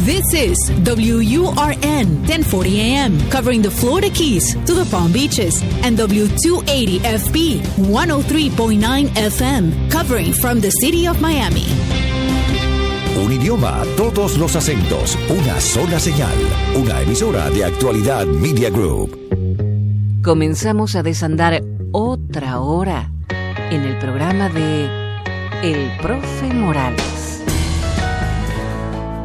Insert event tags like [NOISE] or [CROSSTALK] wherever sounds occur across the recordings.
This is WURN 1040 AM, covering the Florida Keys to the Palm Beaches, and W280 FB 103.9 FM, covering from the city of Miami. Un idioma, todos los acentos, una sola señal, una emisora de actualidad Media Group. Comenzamos a desandar otra hora en el programa de El Profe Morales.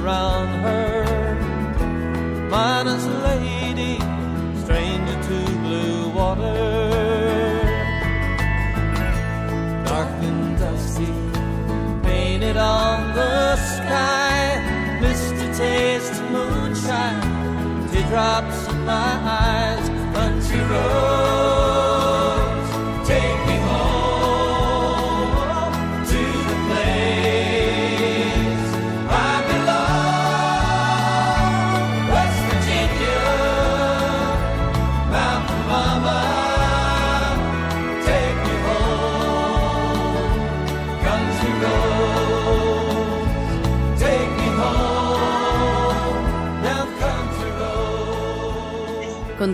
they gather round her, minus lady, stranger to blue water dark and dusty, painted on the sky. Misty taste moonshine, teardrops in my eyes. Country roads,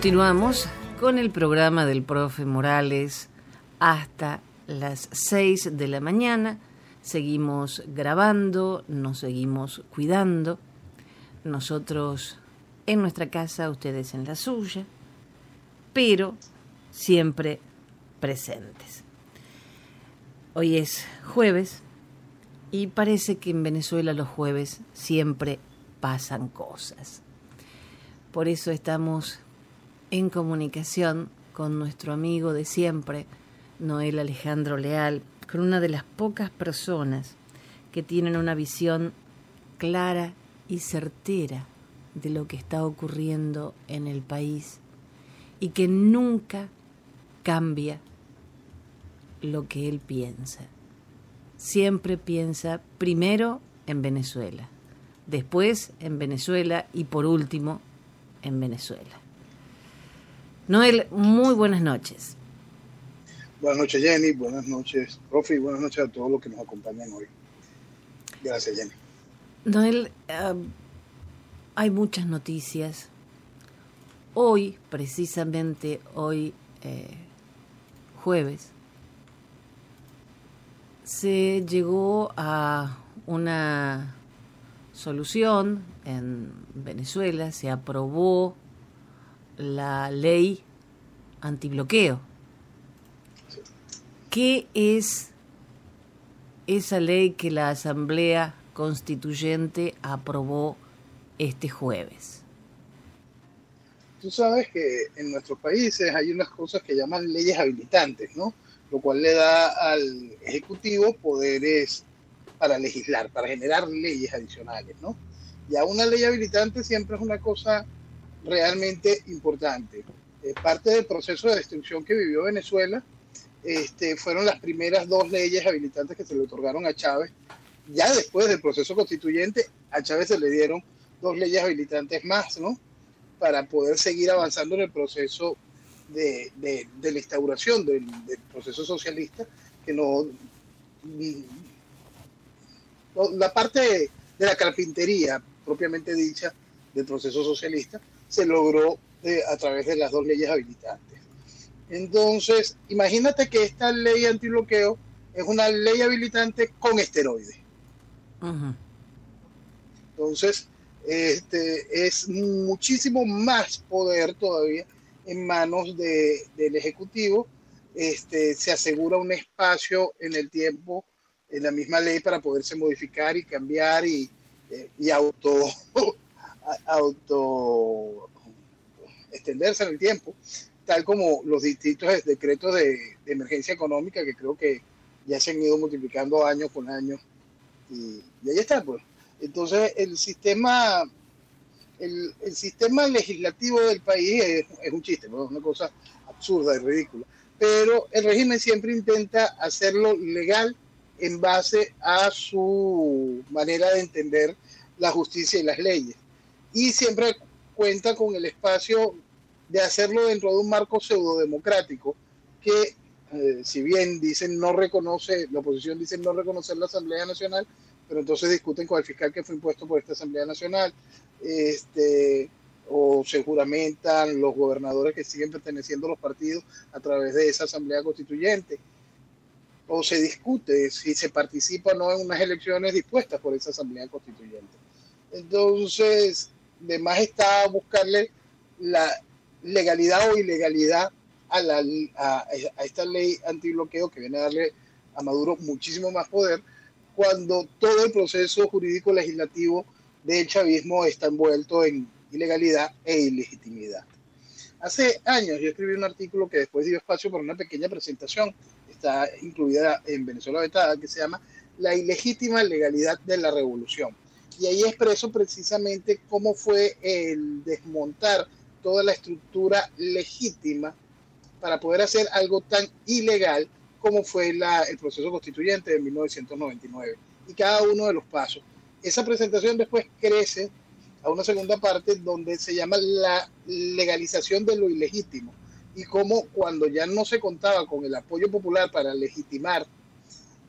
Continuamos con el programa del profe Morales hasta las 6 de la mañana. Seguimos grabando, nos seguimos cuidando. Nosotros en nuestra casa, ustedes en la suya, pero siempre presentes. Hoy es jueves y parece que en Venezuela los jueves siempre pasan cosas. Por eso estamos en comunicación con nuestro amigo de siempre, Noel Alejandro Leal, con una de las pocas personas que tienen una visión clara y certera de lo que está ocurriendo en el país y que nunca cambia lo que él piensa. Siempre piensa primero en Venezuela, después en Venezuela y por último en Venezuela. Noel, muy buenas noches. Buenas noches, Jenny. Buenas noches, profe. Y buenas noches a todos los que nos acompañan hoy. Gracias, Jenny. Noel, eh, hay muchas noticias. Hoy, precisamente hoy, eh, jueves, se llegó a una solución en Venezuela, se aprobó la ley antibloqueo. ¿Qué es esa ley que la Asamblea Constituyente aprobó este jueves? Tú sabes que en nuestros países hay unas cosas que llaman leyes habilitantes, ¿no? Lo cual le da al Ejecutivo poderes para legislar, para generar leyes adicionales, ¿no? Ya una ley habilitante siempre es una cosa realmente importante. Eh, parte del proceso de destrucción que vivió Venezuela este, fueron las primeras dos leyes habilitantes que se le otorgaron a Chávez. Ya después del proceso constituyente, a Chávez se le dieron dos leyes habilitantes más, ¿no? Para poder seguir avanzando en el proceso de, de, la instauración del, proceso socialista, que no... no la parte de la carpintería, propiamente dicha, del proceso socialista, se logró eh, a través de las dos leyes habilitantes. Entonces, imagínate que esta ley antibloqueo es una ley habilitante con esteroides. Uh -huh. Entonces, este, es muchísimo más poder todavía en manos de, del Ejecutivo este, se asegura un espacio en el tiempo, en la misma ley, para poderse modificar y cambiar y, eh, y auto, auto extenderse en el tiempo, tal como los distintos decretos de, de emergencia económica que creo que ya se han ido multiplicando año con año. Y, y ahí está, pues. Entonces, el sistema, el, sistema legislativo del país es, un chiste, es una cosa absurda y ridícula. Pero el régimen siempre intenta hacerlo legal en base a su manera de entender la justicia y las leyes. Y siempre cuenta con el espacio de hacerlo dentro de un marco pseudo democrático que eh, si bien dicen no reconoce, la oposición dice no reconocer la Asamblea Nacional, pero entonces discuten con el fiscal que fue impuesto por esta Asamblea Nacional, este, o se juramentan los gobernadores que siguen perteneciendo a los partidos a través de esa Asamblea Constituyente, o se discute si se participa o no en unas elecciones dispuestas por esa Asamblea Constituyente. Entonces, de más está buscarle la legalidad o ilegalidad a, la, a, a esta ley antibloqueo que viene a darle a Maduro muchísimo más poder cuando todo el proceso jurídico legislativo del chavismo está envuelto en ilegalidad e ilegitimidad. Hace años yo escribí un artículo que después dio espacio para una pequeña presentación, está incluida en Venezuela Vetada, que se llama La ilegítima legalidad de la revolución. Y ahí expreso precisamente cómo fue el desmontar toda la estructura legítima para poder hacer algo tan ilegal como fue el proceso constituyente de 1999 y cada uno de los pasos. Esa presentación después crece a una segunda parte donde se llama la legalización de lo ilegítimo y cómo cuando ya no se contaba con el apoyo popular para legitimar,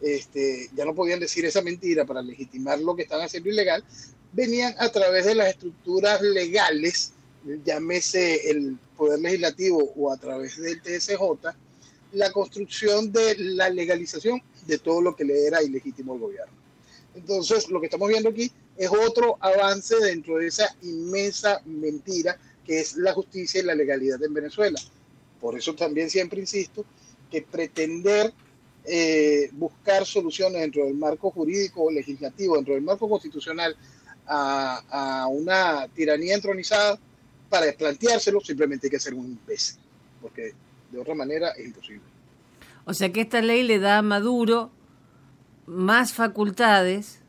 este, ya no podían decir esa mentira para legitimar lo que están haciendo ilegal, venían a través de las estructuras legales, llámese el Poder Legislativo o a través del TSJ, la construcción de la legalización de todo lo que le era ilegítimo al gobierno. Entonces, lo que estamos viendo aquí es otro avance dentro de esa inmensa mentira que es la justicia y la legalidad en Venezuela. Por eso también siempre insisto que pretender eh, buscar soluciones dentro del marco jurídico legislativo, dentro del marco constitucional, a, a una tiranía entronizada, para planteárselo simplemente hay que ser un imbécil, porque de otra manera es imposible. O sea que esta ley le da a Maduro más facultades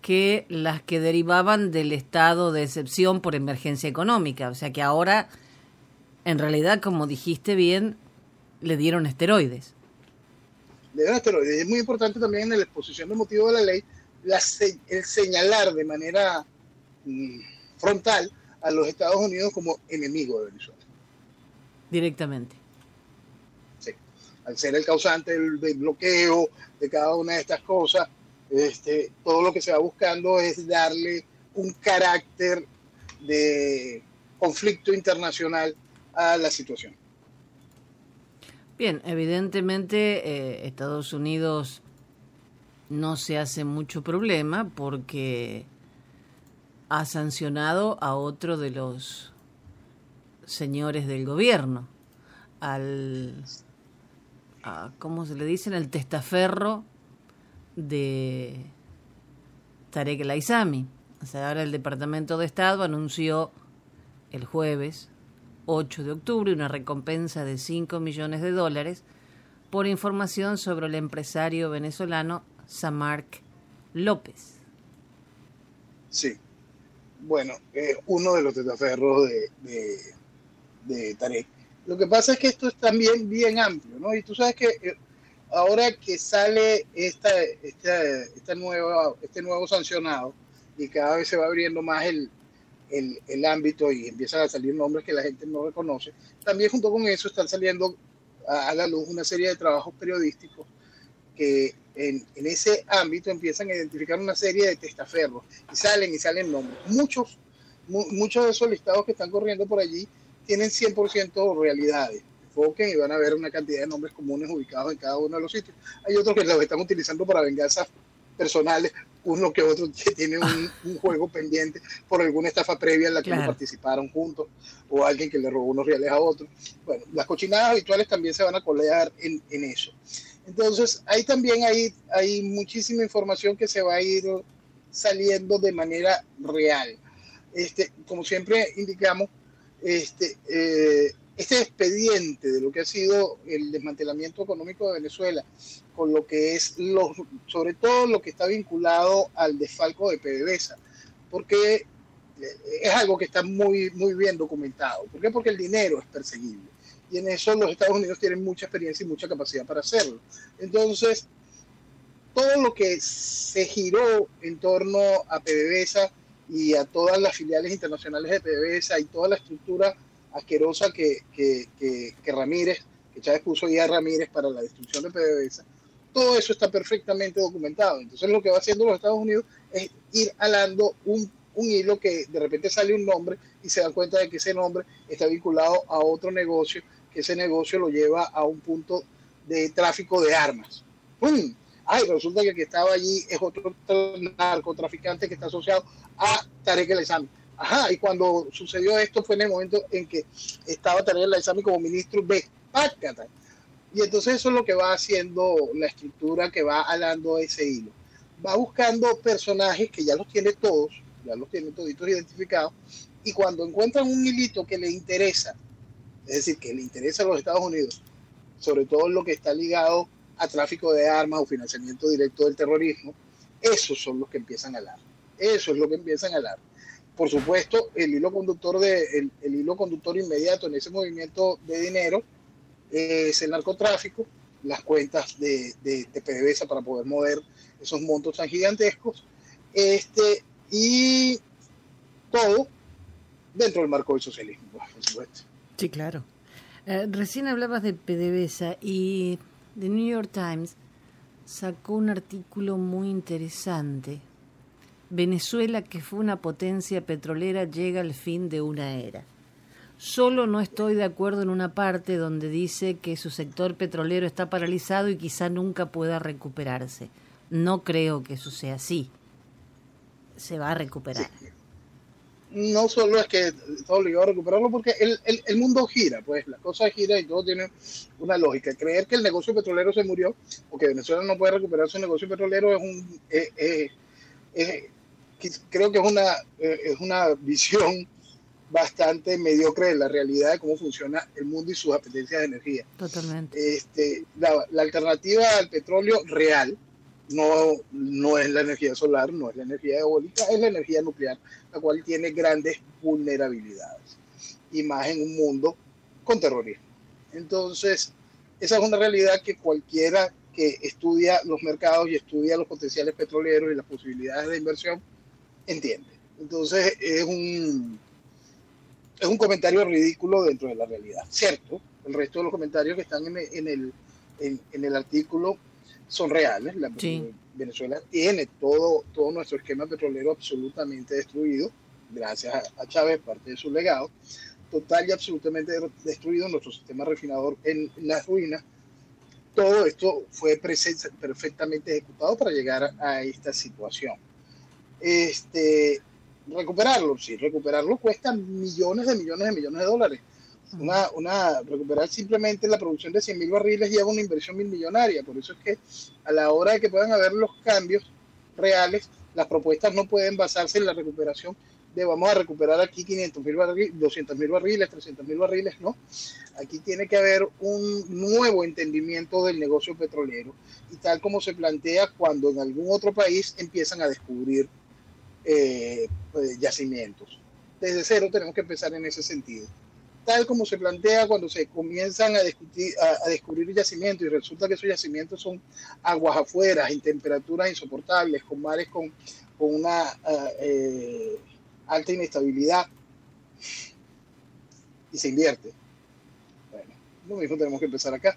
que las que derivaban del estado de excepción por emergencia económica. O sea que ahora, en realidad, como dijiste bien, le dieron esteroides. Le dieron esteroides. Es muy importante también en la exposición de motivo de la ley la, el señalar de manera mm, frontal a los Estados Unidos como enemigo de Venezuela. Directamente al ser el causante del, del, bloqueo de cada una de estas cosas, este, todo lo que se va buscando es darle un carácter de conflicto internacional a la situación. Bien, evidentemente eh, Estados Unidos no se hace mucho problema porque ha sancionado a otro de los señores del gobierno, al a, ¿cómo se le dice? El testaferro de Tarek El Aizami. O sea, ahora el Departamento de Estado anunció el jueves 8 de octubre una recompensa de 5 millones de dólares por información sobre el empresario venezolano Samark López. Sí. Bueno, eh, uno de los testaferros de, de, Tarek lo que pasa es que esto es también bien amplio, ¿no? Y tú sabes que eh, ahora que sale esta, esta, este nuevo sancionado y cada vez se va abriendo más el, el, el, ámbito y empiezan a salir nombres que la gente no reconoce, también junto con eso están saliendo a, a la luz una serie de trabajos periodísticos que en, en, ese ámbito empiezan a identificar una serie de testaferros y salen y salen nombres. Muchos, mu muchos de esos listados que están corriendo por allí tienen 100% realidades. Enfoquen y van a ver una cantidad de nombres comunes ubicados en cada uno de los sitios. Hay otros que los están utilizando para venganzas personales uno que otro [LAUGHS] tiene un, un juego pendiente por alguna estafa previa en la que no Claro. participaron juntos o alguien que le robó unos reales a otro. Bueno, las cochinadas habituales también se van a colear en, en eso. Entonces, ahí también hay, hay muchísima información que se va a ir saliendo de manera real. Este, como siempre indicamos, este, eh, este expediente de lo que ha sido el desmantelamiento económico de Venezuela, con lo que es, los, sobre todo lo que está vinculado al desfalco de PDVSA, porque eh, es algo que está muy, muy bien documentado. ¿Por qué? Porque el dinero es perseguible. Y en eso los Estados Unidos tienen mucha experiencia y mucha capacidad para hacerlo. Entonces, todo lo que se giró en torno a PDVSA y a todas las filiales internacionales de PDVSA y toda la estructura asquerosa que, que, que, que Ramírez, que Chávez puso ya a Ramírez para la destrucción de PDVSA, todo eso está perfectamente documentado. Entonces lo que va haciendo los Estados Unidos es ir alando un, un hilo que de repente sale un nombre y se dan cuenta de que ese nombre está vinculado a otro negocio, que ese negocio lo lleva a un punto de tráfico de armas. ¡Pum! Ay, resulta que el que estaba allí es otro narcotraficante que está asociado a Tarek El Isami. Ajá, y cuando sucedió esto fue en el momento en que estaba Tarek El Isami como ministro de Pácata. Y entonces eso es lo que va haciendo la estructura que va alando ese hilo. Va buscando personajes que ya los tiene todos, ya los tiene toditos identificados, y cuando encuentran un hilito que le interesa, es decir, que le interesa a los Estados Unidos, sobre todo lo que está ligado a tráfico de armas o financiamiento directo del terrorismo, esos son los que empiezan a hablar. Eso es lo que empiezan a hablar. Por supuesto, el hilo conductor de el, el hilo conductor inmediato en ese movimiento de dinero es el narcotráfico, las cuentas de, de, PDVSA para poder mover esos montos tan gigantescos, este, y todo dentro del marco del socialismo, por supuesto. Sí, claro. Eh, recién hablabas de PDVSA y The New York Times sacó un artículo muy interesante. Venezuela, que fue una potencia petrolera, llega al fin de una era. Solo no estoy de acuerdo en una parte donde dice que su sector petrolero está paralizado y quizá nunca pueda recuperarse. No creo que eso sea así. Se va a recuperar. No solo es que está obligado a recuperarlo, porque el, el, el, mundo gira, pues las cosas giran y todo tiene una lógica. Creer que el negocio petrolero se murió o que Venezuela no puede recuperar su negocio petrolero es un. Eh, eh, eh, creo que es una, es una visión bastante mediocre de la realidad de cómo funciona el mundo y sus apetencias de energía. Totalmente. Este, la, la alternativa al petróleo real no, no es la energía solar, no es la energía eólica, es la energía nuclear, la cual tiene grandes vulnerabilidades, y más en un mundo con terrorismo. Entonces, esa es una realidad que cualquiera que estudia los mercados y estudia los potenciales petroleros y las posibilidades de inversión entiende. Entonces, es un, es un comentario ridículo dentro de la realidad. Cierto, el resto de los comentarios que están en el, en el, en, en el artículo son reales. La, sí. Venezuela tiene todo, todo nuestro esquema petrolero absolutamente destruido, gracias a, Chávez, parte de su legado, total y absolutamente destruido, nuestro sistema refinador en, las ruinas. Todo esto fue perfectamente ejecutado para llegar a esta situación. Este, recuperarlo, sí, recuperarlo cuesta millones de millones de millones de dólares. Una, una, recuperar simplemente la producción de 100 mil barriles lleva una inversión mil millonaria. Por eso es que a la hora de que puedan haber los cambios reales, las propuestas no pueden basarse en la recuperación de vamos a recuperar aquí 500 mil barriles, 200 mil barriles, 300 mil barriles, no. Aquí tiene que haber un nuevo entendimiento del negocio petrolero y tal como se plantea cuando en algún otro país empiezan a descubrir eh, pues, yacimientos. Desde cero tenemos que empezar en ese sentido tal como se plantea cuando se comienzan a, discutir, a, descubrir yacimientos y resulta que esos yacimientos son aguas afuera, en temperaturas insoportables, con mares con, con una uh, eh, alta inestabilidad y se invierte. Bueno, lo mismo tenemos que empezar acá.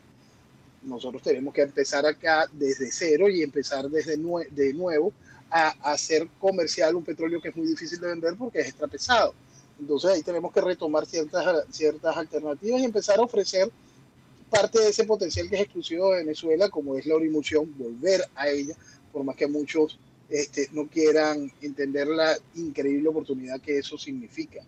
Nosotros tenemos que empezar acá desde cero y empezar desde nue de nuevo a, hacer comercial un petróleo que es muy difícil de vender porque es extra pesado. Entonces ahí tenemos que retomar ciertas, ciertas alternativas y empezar a ofrecer parte de ese potencial que es exclusivo de Venezuela, como es la orimusión, volver a ella, por más que muchos este, no quieran entender la increíble oportunidad que eso significa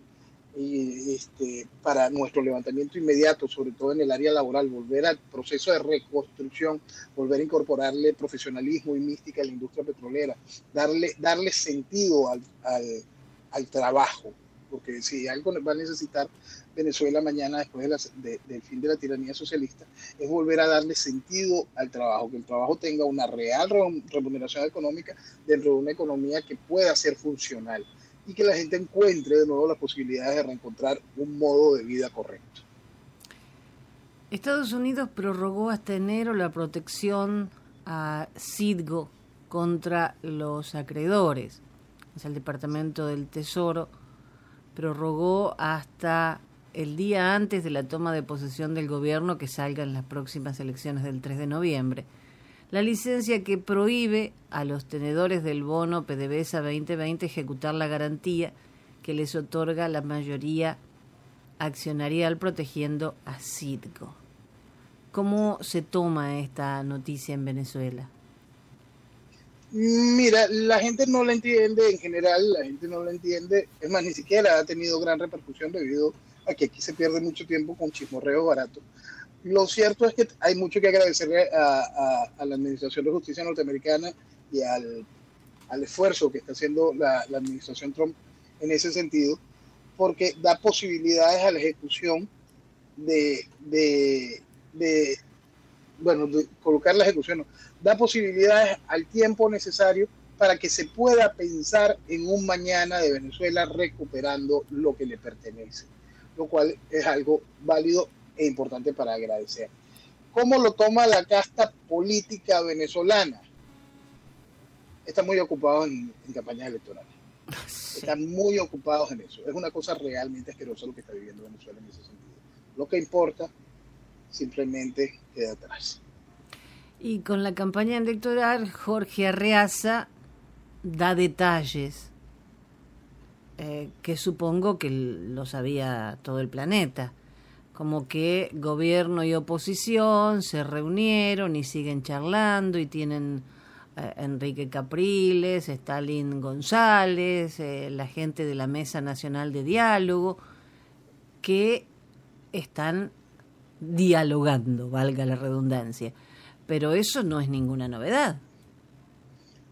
y este, para nuestro levantamiento inmediato, sobre todo en el área laboral, volver al proceso de reconstrucción, volver a incorporarle profesionalismo y mística a la industria petrolera, darle, darle sentido al, al, al trabajo, porque si algo va a necesitar Venezuela mañana después de del fin de la tiranía socialista, es volver a darle sentido al trabajo, que el trabajo tenga una real remuneración económica dentro de una economía que pueda ser funcional y que la gente encuentre de nuevo las posibilidades de reencontrar un modo de vida correcto. Estados Unidos prorrogó hasta enero la protección a Citgo contra los acreedores. Es el Departamento del Tesoro prorrogó hasta el día antes de la toma de posesión del gobierno que salga en las próximas elecciones del 3 de noviembre la licencia que prohíbe a los tenedores del bono PDVSA 2020 ejecutar la garantía que les otorga la mayoría accionarial protegiendo a Citgo. ¿Cómo se toma esta noticia en Venezuela? Mira, la gente no la entiende en general, la gente no la entiende, es más, ni siquiera ha tenido gran repercusión debido a que aquí se pierde mucho tiempo con chismorreo barato. Lo cierto es que hay mucho que agradecerle a, la Administración de Justicia norteamericana y al, esfuerzo que está haciendo la, Administración Trump en ese sentido, porque da posibilidades a la ejecución de, de, bueno, de colocar la ejecución, da posibilidades al tiempo necesario para que se pueda pensar en un mañana de Venezuela recuperando lo que le pertenece, lo cual es algo válido e importante para agradecer. ¿Cómo lo toma la casta política venezolana? Están muy ocupados en, campañas electorales. Están muy ocupados en eso. Es una cosa realmente asquerosa lo que está viviendo Venezuela en ese sentido. Lo que importa simplemente queda atrás. Y con la campaña electoral, Jorge Arreaza da detalles eh, que supongo que lo sabía todo el planeta como que gobierno y oposición se reunieron y siguen charlando y tienen eh, Enrique Capriles, Stalin González, eh, la gente de la Mesa Nacional de Diálogo, que están dialogando, valga la redundancia. Pero eso no es ninguna novedad.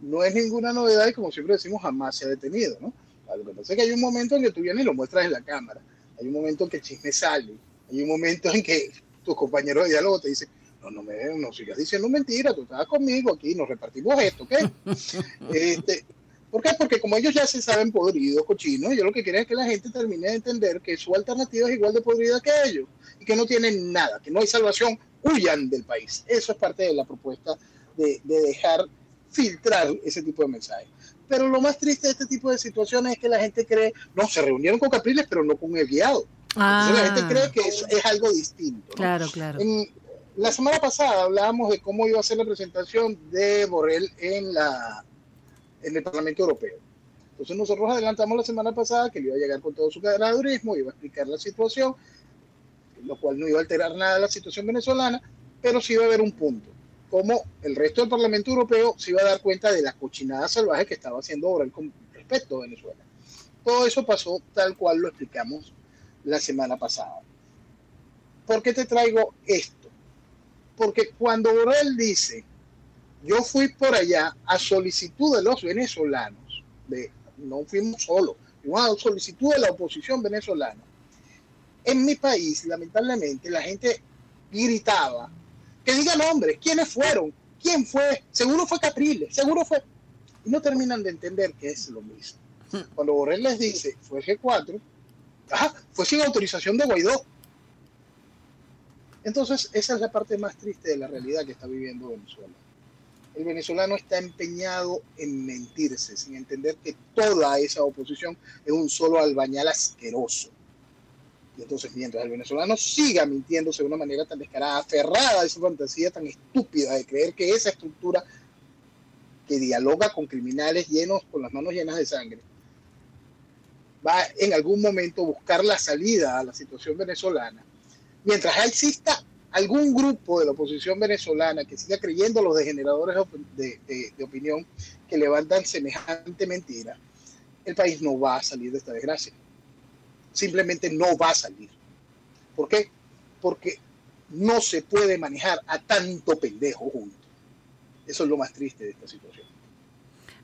No es ninguna novedad y como siempre decimos, jamás se ha detenido, ¿no? Lo que pasa es que hay un momento en que tú vienes y lo muestras en la cámara. Hay un momento en que el chisme sale hay un momento en que tus compañeros de diálogo te dicen, no, no me no sigas diciendo mentiras, tú estabas conmigo aquí, nos repartimos esto, ¿ok? [LAUGHS] este, ¿Por qué? Porque como ellos ya se saben podridos, cochinos, ellos lo que quieren es que la gente termine de entender que su alternativa es igual de podrida que ellos y que no tienen nada, que no hay salvación, huyan del país. Eso es parte de la propuesta de, de dejar filtrar ese tipo de mensajes. Pero lo más triste de este tipo de situaciones es que la gente cree, no, se reunieron con Capriles, pero no con el guiado la gente ah. cree que es, es algo distinto. Claro, claro. la semana pasada hablábamos de cómo iba a ser la presentación de Borrell en, la, en el Parlamento Europeo. Entonces nosotros adelantamos la semana pasada que él iba a llegar con todo su cadradurismo, iba a explicar la situación, lo cual no iba a alterar nada la situación venezolana, pero sí iba a haber un punto, como el resto del Parlamento Europeo se iba a dar cuenta de la cochinada salvaje que estaba haciendo Borrell con respecto a Venezuela. Todo eso pasó tal cual lo explicamos la semana pasada. ¿Por qué te traigo esto? Porque cuando Borrell dice, yo fui por allá a solicitud de los venezolanos, de, no fuimos solos, fuimos a solicitud de la oposición venezolana, en mi país, lamentablemente, la gente gritaba, que digan nombres, quiénes fueron, quién fue, seguro fue Capriles, seguro fue... Y no terminan de entender que es lo mismo. Hmm. Cuando Borrell les dice, fue G4, fue sin autorización de Guaidó. Entonces, esa es la parte más triste de la realidad que está viviendo Venezuela. El venezolano está empeñado en mentirse, sin entender que toda esa oposición es un solo albañal asqueroso. Y entonces, mientras el venezolano siga mintiéndose de una manera tan descarada, aferrada a esa fantasía tan estúpida de creer que esa estructura que dialoga con criminales llenos, con las manos llenas de sangre, va en algún momento buscar la salida a la situación venezolana, mientras exista algún grupo de la oposición venezolana que siga creyendo los degeneradores de, de, opinión que levantan semejante mentira, el país no va a salir de esta desgracia. Simplemente no va a salir. ¿Por qué? Porque no se puede manejar a tanto pendejo juntos. Eso es lo más triste de esta situación.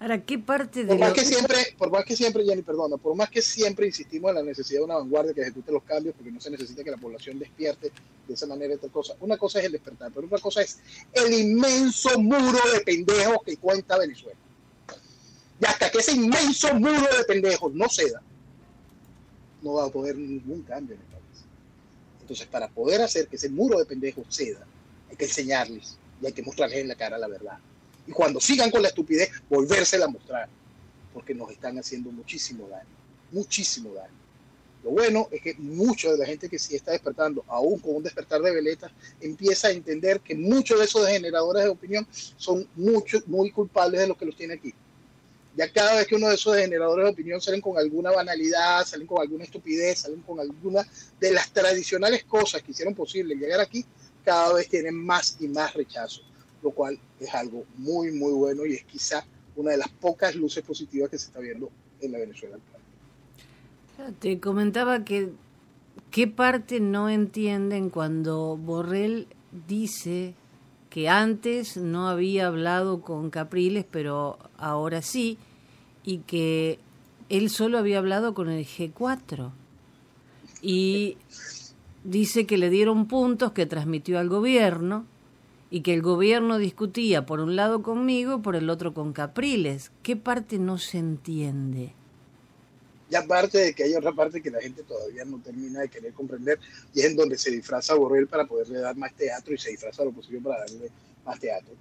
Ahora, ¿qué parte de Por más lo- que siempre, por más que siempre, Jenny, perdona, por más que siempre insistimos en la necesidad de una vanguardia que ejecute los cambios, porque no se necesita que la población despierte de esa manera esta cosa. Una cosa es el despertar, pero otra cosa es el inmenso muro de pendejos que cuenta Venezuela. Y hasta que ese inmenso muro de pendejos no ceda, no va a poder ningún cambio en el país. Entonces, para poder hacer que ese muro de pendejos ceda, hay que enseñarles y hay que mostrarles en la cara la verdad. Y cuando sigan con la estupidez, volvérsela a mostrar, porque nos están haciendo muchísimo daño, muchísimo daño. Lo bueno es que mucha de la gente que sí está despertando, aún con un despertar de veletas, empieza a entender que muchos de esos generadores de opinión son mucho, muy culpables de lo que los tiene aquí. Ya cada vez que uno de esos generadores de opinión salen con alguna banalidad, salen con alguna estupidez, salen con alguna de las tradicionales cosas que hicieron posible llegar aquí, cada vez tienen más y más rechazo, lo cual es algo muy, muy bueno y es quizá una de las pocas luces positivas que se está viendo en la Venezuela. Te comentaba que qué parte no entienden cuando Borrell dice que antes no había hablado con Capriles, pero ahora sí, y que él solo había hablado con el G4. Y dice que le dieron puntos que transmitió al gobierno y que el gobierno discutía por un lado conmigo por el otro con Capriles. ¿Qué parte no se entiende? Y aparte de que hay otra parte que la gente todavía no termina de querer comprender, y es en donde se disfraza Borrell para poderle dar más teatro y se disfraza a la oposición para darle más teatro.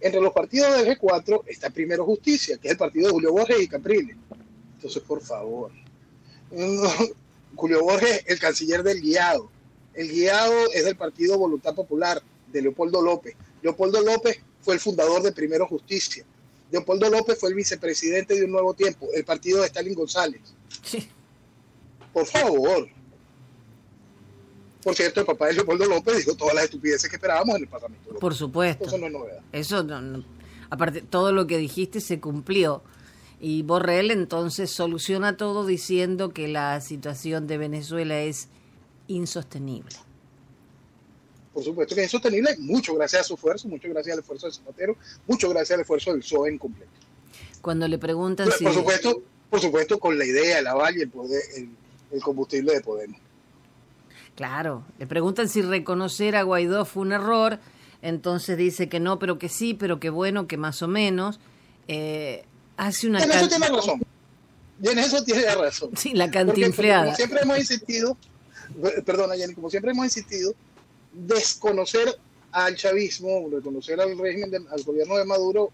Entre los partidos del G4 está Primero Justicia, que es el partido de Julio Borges y Capriles. Entonces, por favor. Julio Borges, el canciller del guiado. El guiado es del partido Voluntad Popular, de Leopoldo López. Leopoldo López fue el fundador de Primero Justicia. Leopoldo López fue el vicepresidente de Un Nuevo Tiempo, el partido de Stalin González. Sí. Por favor. Por cierto, el papá de Leopoldo López dijo todas las estupideces que esperábamos en el Parlamento. López. Por supuesto. Eso no es novedad. Eso, no- no- aparte, todo lo que dijiste se cumplió. Y Borrell entonces soluciona todo diciendo que la situación de Venezuela es insostenible. Por supuesto que es insostenible, mucho gracias a su esfuerzo, mucho gracias al esfuerzo de Zapatero, mucho gracias al esfuerzo del PSOE en completo. Cuando le preguntan Por, si... por supuesto, por supuesto, con la idea, el aval y el, poder, el, el combustible de Podemos. Claro, le preguntan si reconocer a Guaidó fue un error, entonces dice que no, pero que sí, pero que bueno, que más o menos. Eh, hace una... En eso tiene razón. Y en eso tiene razón. Sí, la Porque- porque cantinfleada. como siempre hemos insistido, perdona Jenny, como siempre hemos insistido, desconocer al chavismo, reconocer al régimen, de- al gobierno de Maduro,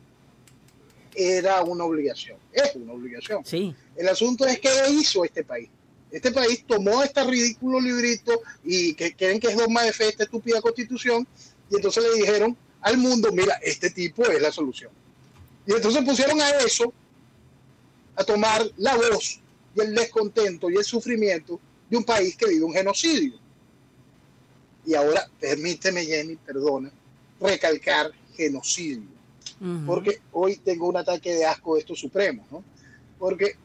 era una obligación, es una obligación. Sí, El asunto es qué hizo este país. Este país tomó este ridículo librito y que creen que es dogma de fe esta estúpida constitución y entonces le dijeron al mundo, mira, este tipo es la solución. Y entonces pusieron a eso a tomar la voz y el descontento y el sufrimiento de un país que vive un genocidio. Y ahora, permíteme, Jenny, perdona, recalcar genocidio porque hoy tengo un ataque de asco de estos supremos, ¿no? Porque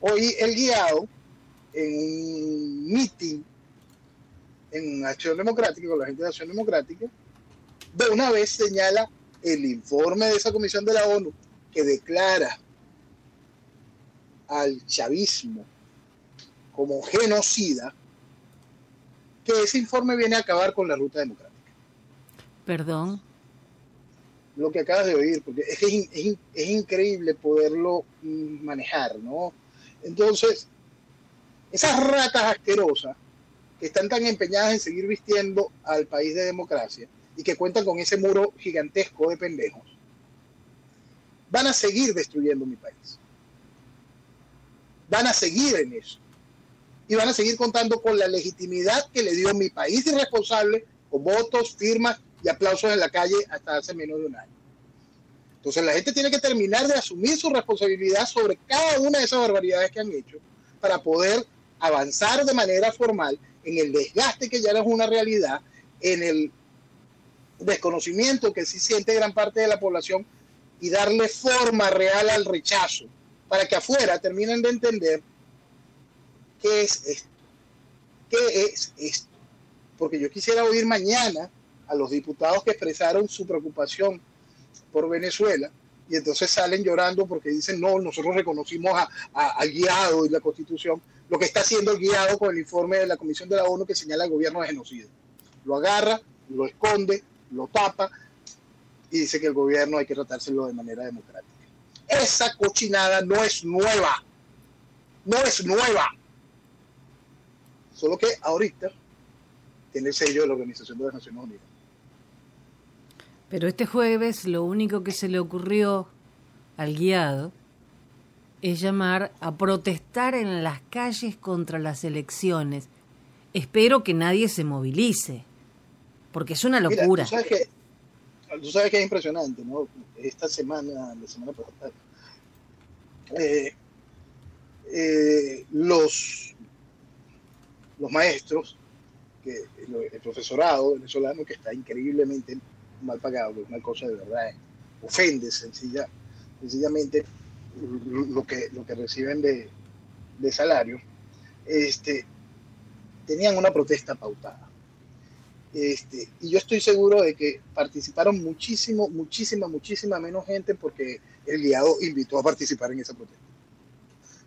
hoy el guiado en un meeting en Acción Democrática, con la gente de Acción Democrática, de una vez señala el informe de esa comisión de la ONU que declara al chavismo como genocida, que ese informe viene a acabar con la ruta democrática Perdón. lo que acabas de oír, porque es, es increíble poderlo mm, manejar, ¿no? Entonces, esas ratas asquerosas que están tan empeñadas en seguir vistiendo al país de democracia y que cuentan con ese muro gigantesco de pendejos, van a seguir destruyendo mi país. Van a seguir en eso. Y van a seguir contando con la legitimidad que le dio mi país irresponsable, con votos, firmas y aplausos en la calle hasta hace menos de un año. Entonces la gente tiene que terminar de asumir su responsabilidad sobre cada una de esas barbaridades que han hecho para poder avanzar de manera formal en el desgaste que ya es una realidad, en el desconocimiento que sí siente gran parte de la población y darle forma real al rechazo para que afuera terminen de entender qué es esto. ¿Qué es esto? Porque yo quisiera oír mañana a los diputados que expresaron su preocupación por Venezuela y entonces salen llorando porque dicen, no, nosotros reconocimos al guiado y la constitución, lo que está haciendo el guiado con el informe de la Comisión de la ONU que señala el gobierno de genocidio. Lo agarra, lo esconde, lo tapa y dice que el gobierno hay que tratárselo de manera democrática. Esa cochinada no es nueva, no es nueva. Solo que ahorita tiene el sello de la Organización de las Naciones Unidas. Pero este jueves lo único que se le ocurrió al guiado es llamar a protestar en las calles contra las elecciones. Espero que nadie se movilice, porque es una locura. tú, sabes que, es impresionante, ¿no? Esta semana, la semana pasada, eh, eh, los, los maestros, que, el profesorado venezolano que está increíblemente mal pagado, es una cosa de verdad, ofende sencilla, sencillamente lo que, lo que reciben de, de salario, este, tenían una protesta pautada. Este, y yo estoy seguro de que participaron muchísimo, muchísima, muchísima menos gente porque el guiado invitó a participar en esa protesta.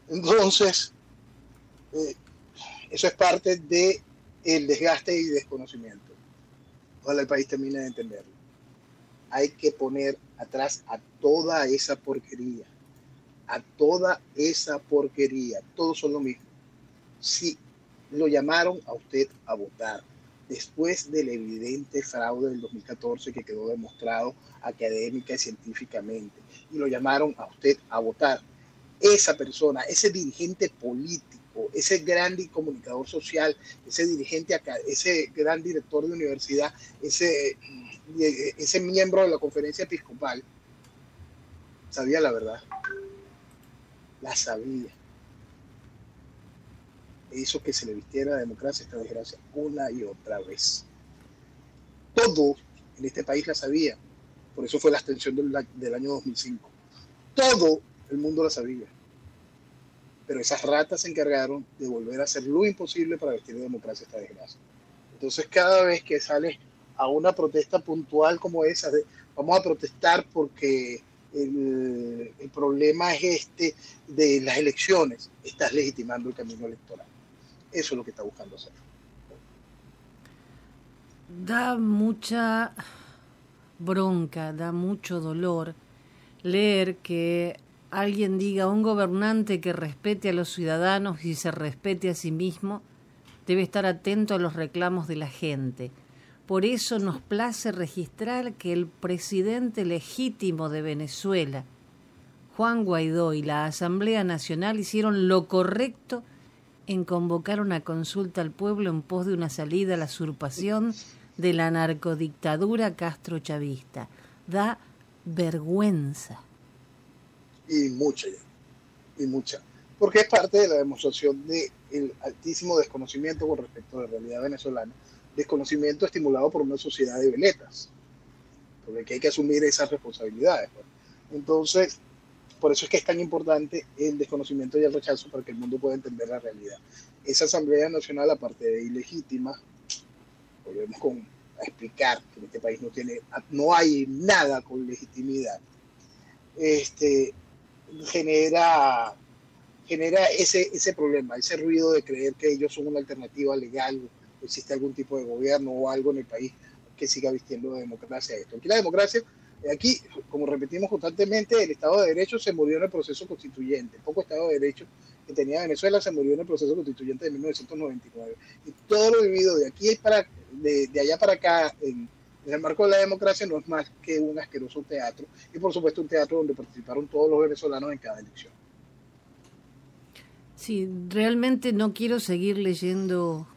Entonces, eh, eso es parte de el desgaste y desconocimiento. Ojalá el país termine de entenderlo hay que poner atrás a toda esa porquería, a toda esa porquería, todos son lo mismo. Si lo llamaron a usted a votar después del evidente fraude del 2014 que quedó demostrado académica y científicamente, y lo llamaron a usted a votar, esa persona, ese dirigente político, ese gran comunicador social, ese dirigente, ese gran director de universidad, ese eh, ese miembro de la conferencia episcopal sabía la verdad. La sabía. Hizo que se le vistiera la democracia esta desgracia una y otra vez. Todo en este país la sabía. Por eso fue la abstención del, del año 2005. Todo el mundo la sabía. Pero esas ratas se encargaron de volver a hacer lo imposible para vestir de democracia esta desgracia. Entonces cada vez que sale a una protesta puntual como esa, de vamos a protestar porque el, problema es este de las elecciones, estás legitimando el camino electoral. Eso es lo que está buscando hacer. Da mucha bronca, da mucho dolor leer que alguien diga un gobernante que respete a los ciudadanos y se respete a sí mismo debe estar atento a los reclamos de la gente por eso nos place registrar que el presidente legítimo de Venezuela, Juan Guaidó y la Asamblea Nacional hicieron lo correcto en convocar una consulta al pueblo en pos de una salida a la usurpación de la narcodictadura castrochavista. Da vergüenza. Y mucha, y mucha. Porque es parte de la demostración del altísimo desconocimiento con respecto a la realidad venezolana desconocimiento estimulado por una sociedad de veletas, porque hay que asumir esas responsabilidades. Pues. Entonces, por eso es que es tan importante el desconocimiento y el rechazo para que el mundo pueda entender la realidad. Esa Asamblea Nacional, aparte de ilegítima, volvemos con, a explicar que en este país no, tiene, no hay nada con legitimidad, este, genera, genera ese, ese problema, ese ruido de creer que ellos son una alternativa legal existe algún tipo de gobierno o algo en el país que siga vistiendo de democracia esto. Aquí la democracia, eh, aquí, como repetimos constantemente, el Estado de Derecho se murió en el proceso constituyente. El poco Estado de Derecho que tenía Venezuela se murió en el proceso constituyente de 1999. Y todo lo vivido de aquí para, de, de allá para acá, en, en el marco de la democracia, no es más que un asqueroso teatro. Y por supuesto un teatro donde participaron todos los venezolanos en cada elección. Sí, realmente no quiero seguir leyendo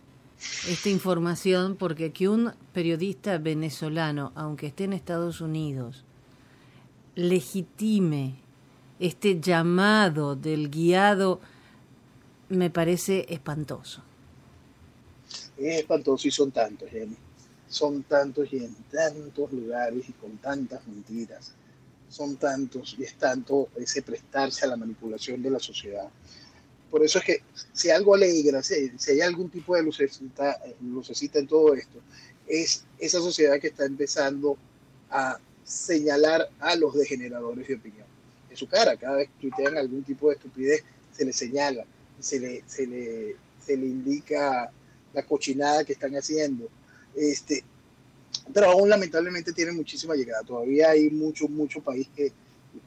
esta información porque que un periodista venezolano, aunque esté en Estados Unidos, legitime este llamado del guiado me parece espantoso. Es espantoso y son tantos, Jenny. Son tantos y en tantos lugares y con tantas mentiras. Son tantos y es tanto ese prestarse a la manipulación de la sociedad. Por eso es que si algo alegra, si, si hay algún tipo de lucecita, lucecita en todo esto, es esa sociedad que está empezando a señalar a los degeneradores de opinión. En su cara, cada vez que tuitean algún tipo de estupidez, se le señala, se le, se le, se le indica la cochinada que están haciendo. Este, pero aún lamentablemente tiene muchísima llegada. Todavía hay mucho, mucho país que,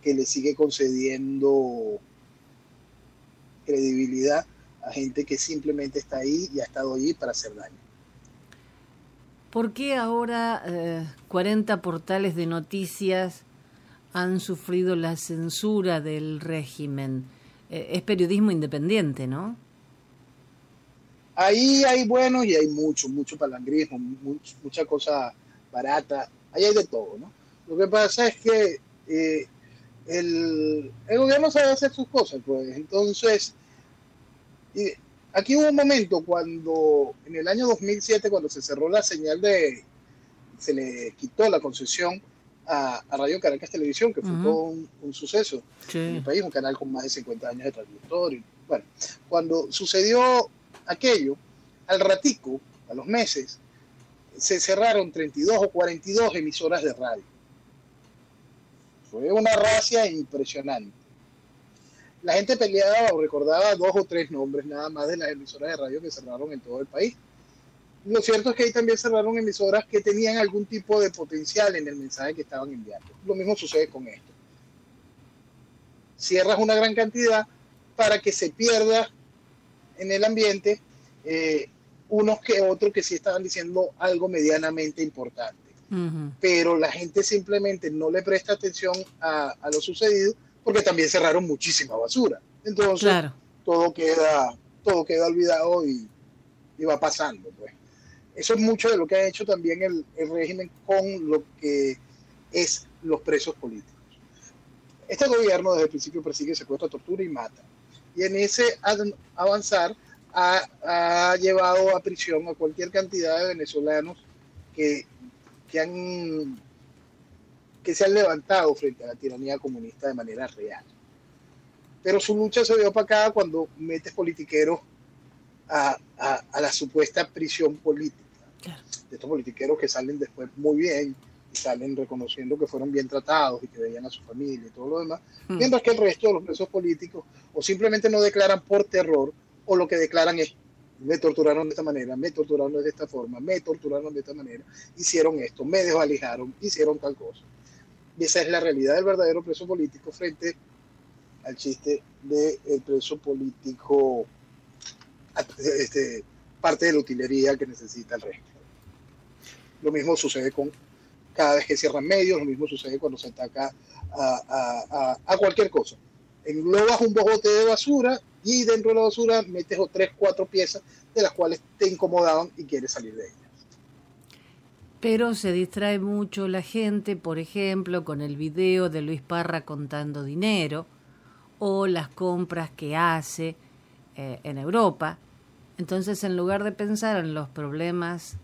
que le sigue concediendo credibilidad a gente que simplemente está ahí y ha estado ahí para hacer daño. ¿Por qué ahora eh, 40 portales de noticias han sufrido la censura del régimen? Eh, es periodismo independiente, ¿no? Ahí hay buenos y hay mucho, mucho palangrismo, mucho, mucha cosa barata, ahí hay de todo, ¿no? Lo que pasa es que eh, el, el, gobierno sabe hacer sus cosas, pues entonces, y aquí hubo un momento cuando, en el año 2007, cuando se cerró la señal de, se le quitó la concesión a, a Radio Caracas Televisión, que fue uh -huh. todo un, un suceso sí. en el país, un canal con más de 50 años de trayectoria. Bueno, cuando sucedió aquello, al ratico, a los meses, se cerraron 32 o 42 emisoras de radio. Fue una racia impresionante. La gente peleaba o recordaba dos o tres nombres nada más de las emisoras de radio que cerraron en todo el país. Lo cierto es que ahí también cerraron emisoras que tenían algún tipo de potencial en el mensaje que estaban enviando. Lo mismo sucede con esto. Cierras una gran cantidad para que se pierda en el ambiente eh, unos que otros que sí estaban diciendo algo medianamente importante. Uh -huh. Pero la gente simplemente no le presta atención a, a, lo sucedido porque también cerraron muchísima basura. Entonces, claro. todo, queda, todo queda olvidado y, y, va pasando. Pues. Eso es mucho de lo que ha hecho también el, el régimen con lo que es los presos políticos. Este gobierno desde el principio persigue, secuestra, tortura y mata. Y en ese avanzar ha, ha, llevado a prisión a cualquier cantidad de venezolanos que, que, han, que se han levantado frente a la tiranía comunista de manera real. Pero su lucha se ve opacada cuando metes politiqueros a, a, a la supuesta prisión política. Claro. De estos politiqueros que salen después muy bien y salen reconociendo que fueron bien tratados y que veían a su familia y todo lo demás, mm. mientras que el resto de los presos políticos o simplemente no declaran por terror o lo que declaran es, me torturaron de esta manera, me torturaron de esta forma, me torturaron de esta manera, hicieron esto, me desvalijaron, hicieron tal cosa. Y esa es la realidad del verdadero preso político frente al chiste del de preso político, este, parte de la utilería que necesita el resto. Lo mismo sucede con cada vez que cierran medios, lo mismo sucede cuando se ataca a, a, a, a cualquier cosa. Englobas un bojote de basura y dentro de la basura metes o tres, cuatro piezas de las cuales te incomodaban y quieres salir de ellas. Pero se distrae mucho la gente, por ejemplo, con el video de Luis Parra contando dinero o las compras que hace eh, en Europa. Entonces, en lugar de pensar en los problemas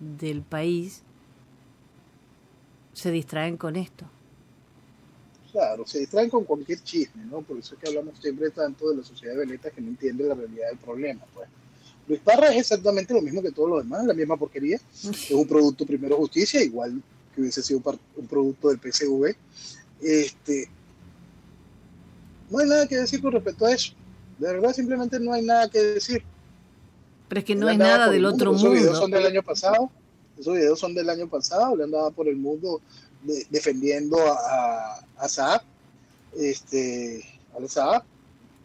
del país, se distraen con esto. Claro, se distraen con cualquier chisme, ¿no? Por eso es que hablamos siempre tanto de la sociedad de Veneta que no entiende la realidad del problema, pues. Luis Parra es exactamente lo mismo que todos los demás, la misma porquería. Es un producto primero justicia, igual que hubiese sido un producto del PSV. Este, no hay nada que decir con respecto a eso. De verdad, simplemente no hay nada que decir. Pero es que no hay nada del otro mundo. Esos videos son del año pasado. Esos videos son del año pasado. Le andaba por el mundo de, defendiendo a, a Saab, este, al Saab,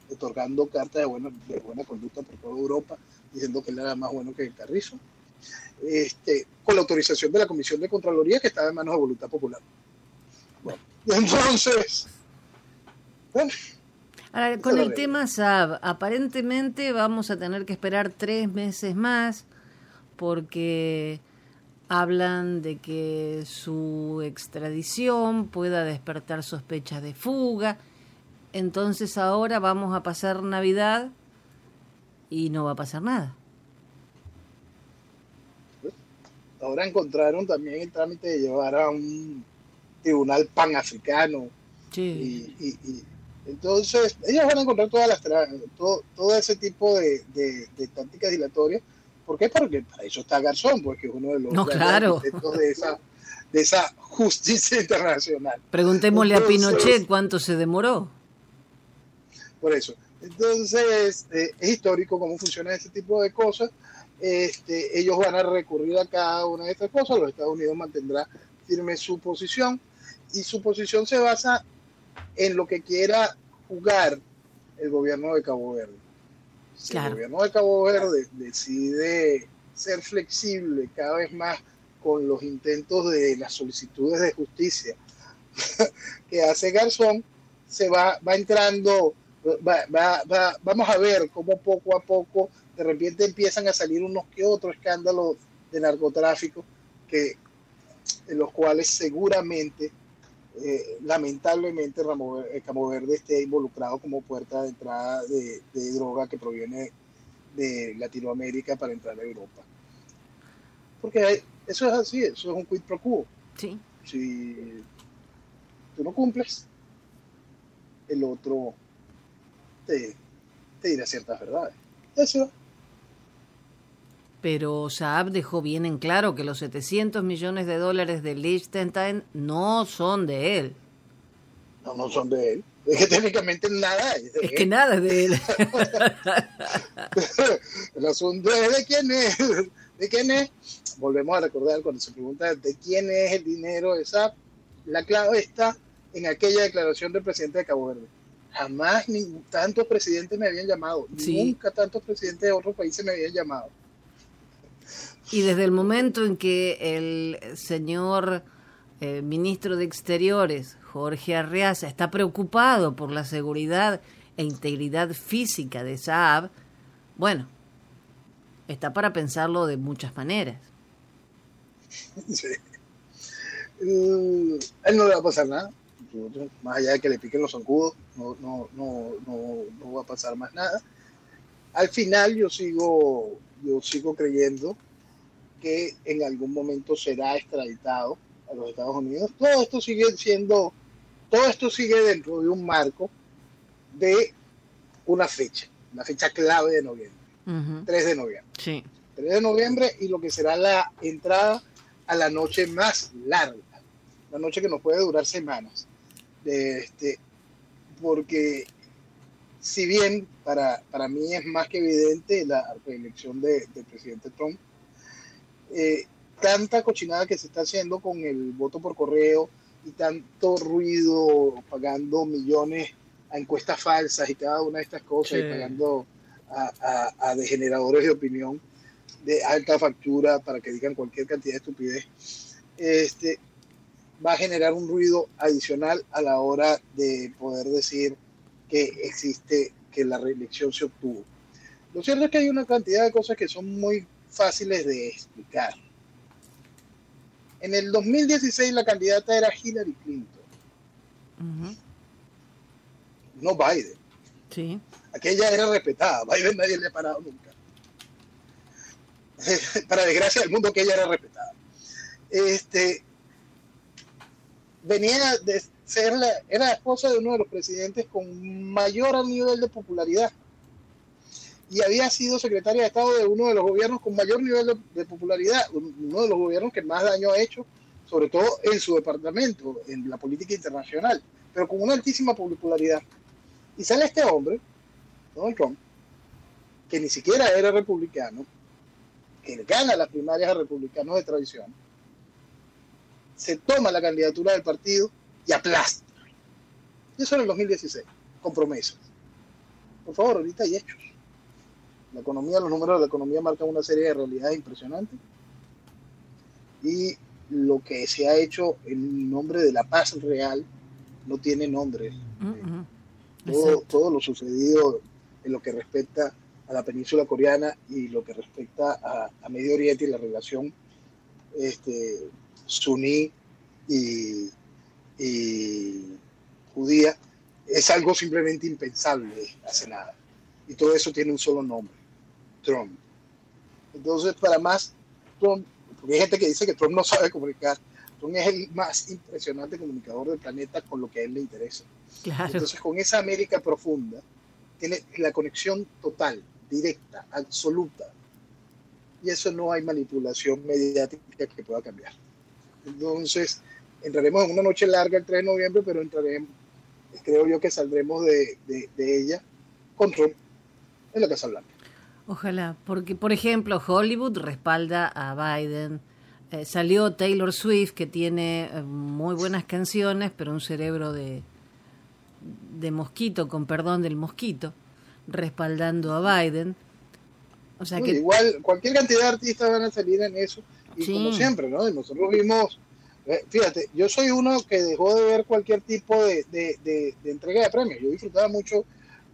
otorgando cartas de buena, de buena conducta por toda Europa, diciendo que él era más bueno que el Carrizo, este, con la autorización de la Comisión de Contraloría que estaba en manos de Voluntad Popular. Bueno, [LAUGHS] entonces, bueno, Ahora, con el tema Saab, aparentemente vamos a tener que esperar tres meses más porque hablan de que su extradición pueda despertar sospechas de fuga. Entonces ahora vamos a pasar Navidad y no va a pasar nada. ahora encontraron también el trámite de llevar a un tribunal panafricano. Sí. Y, y- y entonces, ellos van a encontrar todas las todo, todo ese tipo de, de- de tácticas dilatorias. ¿Por qué? Porque para eso está Garzón, pues que es uno de los No, claro. de esa, de esa justicia internacional. Preguntémosle a Pinochet cuánto se demoró. por eso. Entonces, eh, es histórico cómo funciona ese tipo de cosas. Este, ellos van a recurrir a cada una de estas cosas. Los Estados Unidos mantendrá firme su posición y su posición se basa en lo que quiera jugar el gobierno de Cabo Verde. Si Claro. el gobierno de Cabo Verde decide ser flexible cada vez más con los intentos de las solicitudes de justicia [LAUGHS] que hace Garzón, se va, va entrando, va, va- va- vamos a ver cómo poco a poco de repente empiezan a salir unos que otros escándalos de narcotráfico que en los cuales seguramente eh, lamentablemente Ramo- eh, Cabo Verde esté involucrado como puerta de entrada de, de droga que proviene de Latinoamérica para entrar a Europa. Porque hay- eso es así, eso es un quid pro quo. Sí. Si tú no cumples, el otro te, te dirá ciertas verdades. Eso. Pero Saab dejó bien en claro que los 700 millones de dólares de Liechtenstein no son de él. No, no son de él. Es que técnicamente nada es de Es él. que nada es de él. [LAUGHS] El asunto es de quién es. ¿De quién es? Volvemos a recordar cuando se pregunta de quién es el dinero de SAP. La clave está en aquella declaración del presidente de Cabo Verde. Jamás ni tantos presidentes me habían llamado. Sí. Nunca tantos presidentes de otros países me habían llamado. Y desde el momento en que el señor eh, ministro de Exteriores, Jorge Arreaza, está preocupado por la seguridad e integridad física de Saab, bueno, está para pensarlo de muchas maneras. Sí. A él no le va a pasar nada. Más allá de que le piquen los zancudos, no, no, no, no va a pasar más nada. Al final yo sigo, yo sigo creyendo que en algún momento será extraditado a los Estados Unidos. Todo esto sigue siendo, todo esto sigue dentro de un marco de una fecha, una fecha clave de noviembre, Ujú, 3 de noviembre. Sí. 3 de noviembre y lo que será la entrada a la noche más larga, la noche que nos puede durar semanas. Este, porque si bien para, para mí es más que evidente la reelección de- del presidente Trump, eh, tanta cochinada que se está haciendo con el voto por correo y tanto ruido pagando millones a encuestas falsas y cada una de estas cosas Sí. y pagando a, a- a degeneradores de opinión de alta factura para que digan cualquier cantidad de estupidez, este, va a generar un ruido adicional a la hora de poder decir que existe, que la reelección se obtuvo. Lo cierto es que hay una cantidad de cosas que son muy fáciles de explicar. En el 2016 la candidata era Hillary Clinton, no Biden. Sí. Aquella era respetada, Biden nadie le ha parado nunca. [LAUGHS] Para desgracia del mundo, aquella era respetada. Este, venía de ser la, era la esposa de uno de los presidentes con mayor nivel de popularidad y había sido secretaria de Estado de uno de los gobiernos con mayor nivel de, popularidad, uno de los gobiernos que más daño ha hecho, sobre todo en su departamento, en la política internacional, pero con una altísima popularidad. Y sale este hombre, Donald Trump, que ni siquiera era republicano, que gana las primarias a republicanos de tradición, se toma la candidatura del partido y aplasta. Eso en el 2016, con promesas. Por favor, ahorita hay hechos. La economía, los números de la economía marcan una serie de realidades impresionantes. Y lo que se ha hecho en nombre de la paz real no tiene nombre. Todo, todo lo sucedido en lo que respecta a la península coreana y lo que respecta a, a Medio Oriente y la relación este, suní y, y judía es algo simplemente impensable hace nada. Y todo eso tiene un solo nombre, Trump. Entonces, para más, Trump, Porque hay gente que dice que Trump no sabe comunicar. Trump es el más impresionante comunicador del planeta con lo que a él le interesa. Claro. Entonces, con esa América profunda, tiene la conexión total, directa, absoluta. Y eso no hay manipulación mediática que pueda cambiar. Entonces, entraremos en una noche larga el 3 de noviembre, pero entraremos, creo yo que saldremos de, de, de ella con Trump en la Casa Blanca. Ojalá, porque por ejemplo Hollywood respalda a Biden. Eh, salió Taylor Swift que tiene eh, muy buenas canciones, pero un cerebro de, de mosquito, con perdón del mosquito, respaldando a Biden. O sea que Igual, cualquier cantidad de artistas van a salir en eso. Y Sí. como siempre, ¿no? Y Nosotros vimos, eh, fíjate, yo soy uno que dejó de ver cualquier tipo de, de- de- de entrega de premios. Yo disfrutaba mucho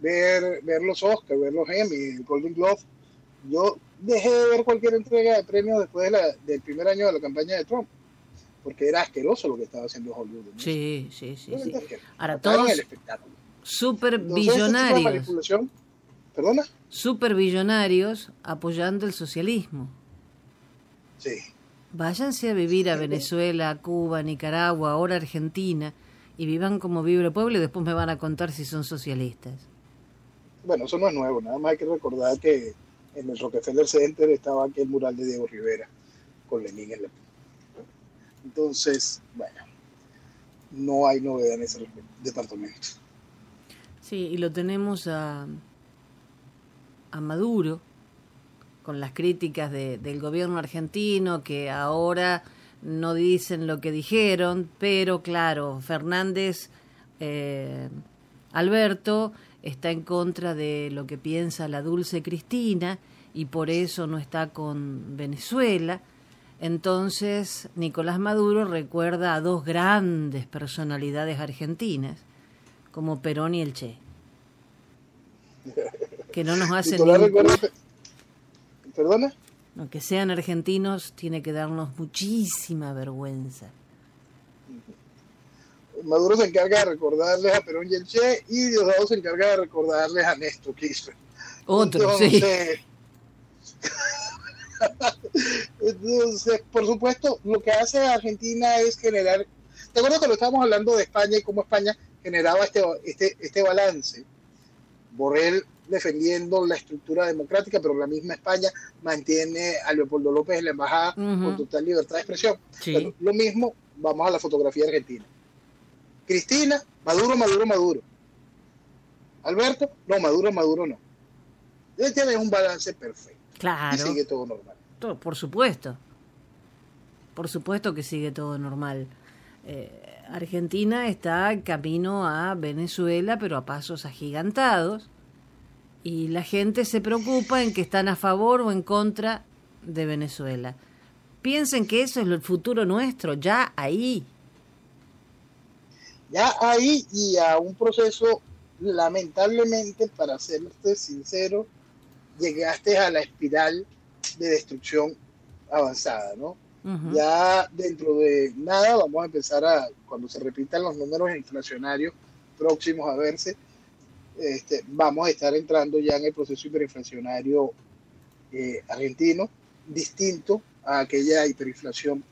ver, ver los Oscars, ver los Emmy, el Golden Globe. Yo dejé de ver cualquier entrega de premios después de la- del primer año de la campaña de Trump. Porque era asqueroso lo que estaba haciendo Hollywood. ¿no? sí, sí, sí, sí. Ahora todos el espectáculo. super billonarios, ¿Perdona? super billonarios apoyando el socialismo. Sí. Váyanse a vivir a Venezuela, a Cuba, Nicaragua, ahora Argentina, y vivan como vive el pueblo y después me van a contar si son socialistas. Bueno, eso no es nuevo, nada más hay que recordar que en el Rockefeller Center estaba aquel mural de Diego Rivera con Lenin en la Entonces, bueno, no hay novedad en ese departamento. Sí, y lo tenemos a, a Maduro con las críticas de- del gobierno argentino que ahora no dicen lo que dijeron, pero claro, Fernández eh, Alberto está en contra de lo que piensa la dulce Cristina y por eso no está con Venezuela. Entonces, Nicolás Maduro recuerda a dos grandes personalidades argentinas, como Perón y el Che, que no nos hacen Nicolás recuerda- ¿Perdona? aunque sean argentinos, tiene que darnos muchísima vergüenza. Maduro se encarga de recordarles a Perón y el Che y Diosdado se encarga de recordarles a Néstor Kirchner. Otro, sí. Entonces, [LAUGHS] Entonces, por supuesto, lo que hace Argentina es generar. ¿Te acuerdas cuando estábamos hablando de España y cómo España generaba este, este, este balance? Borrell defendiendo la estructura democrática, pero la misma España mantiene a Leopoldo López en la embajada Ujú. con total libertad de expresión. Sí. Lo mismo, vamos a la fotografía argentina. Cristina, Maduro, Maduro, Maduro. Alberto, no, Maduro, Maduro, no. Debe tener un balance perfecto. Y Claro, sigue todo normal. to- por supuesto. Por supuesto que sigue todo normal. Eh, Argentina está camino a Venezuela, pero a pasos agigantados. Y la gente se preocupa en que están a favor o en contra de Venezuela. Piensen que eso es el futuro nuestro, ya ahí. Ya ahí y a un proceso, lamentablemente, para serte sincero, llegaste a la espiral de destrucción avanzada, ¿no? Ya dentro de nada vamos a empezar a, cuando se repitan los números inflacionarios próximos a verse, este, vamos a estar entrando ya en el proceso hiperinflacionario eh, argentino, distinto a aquella hiperinflación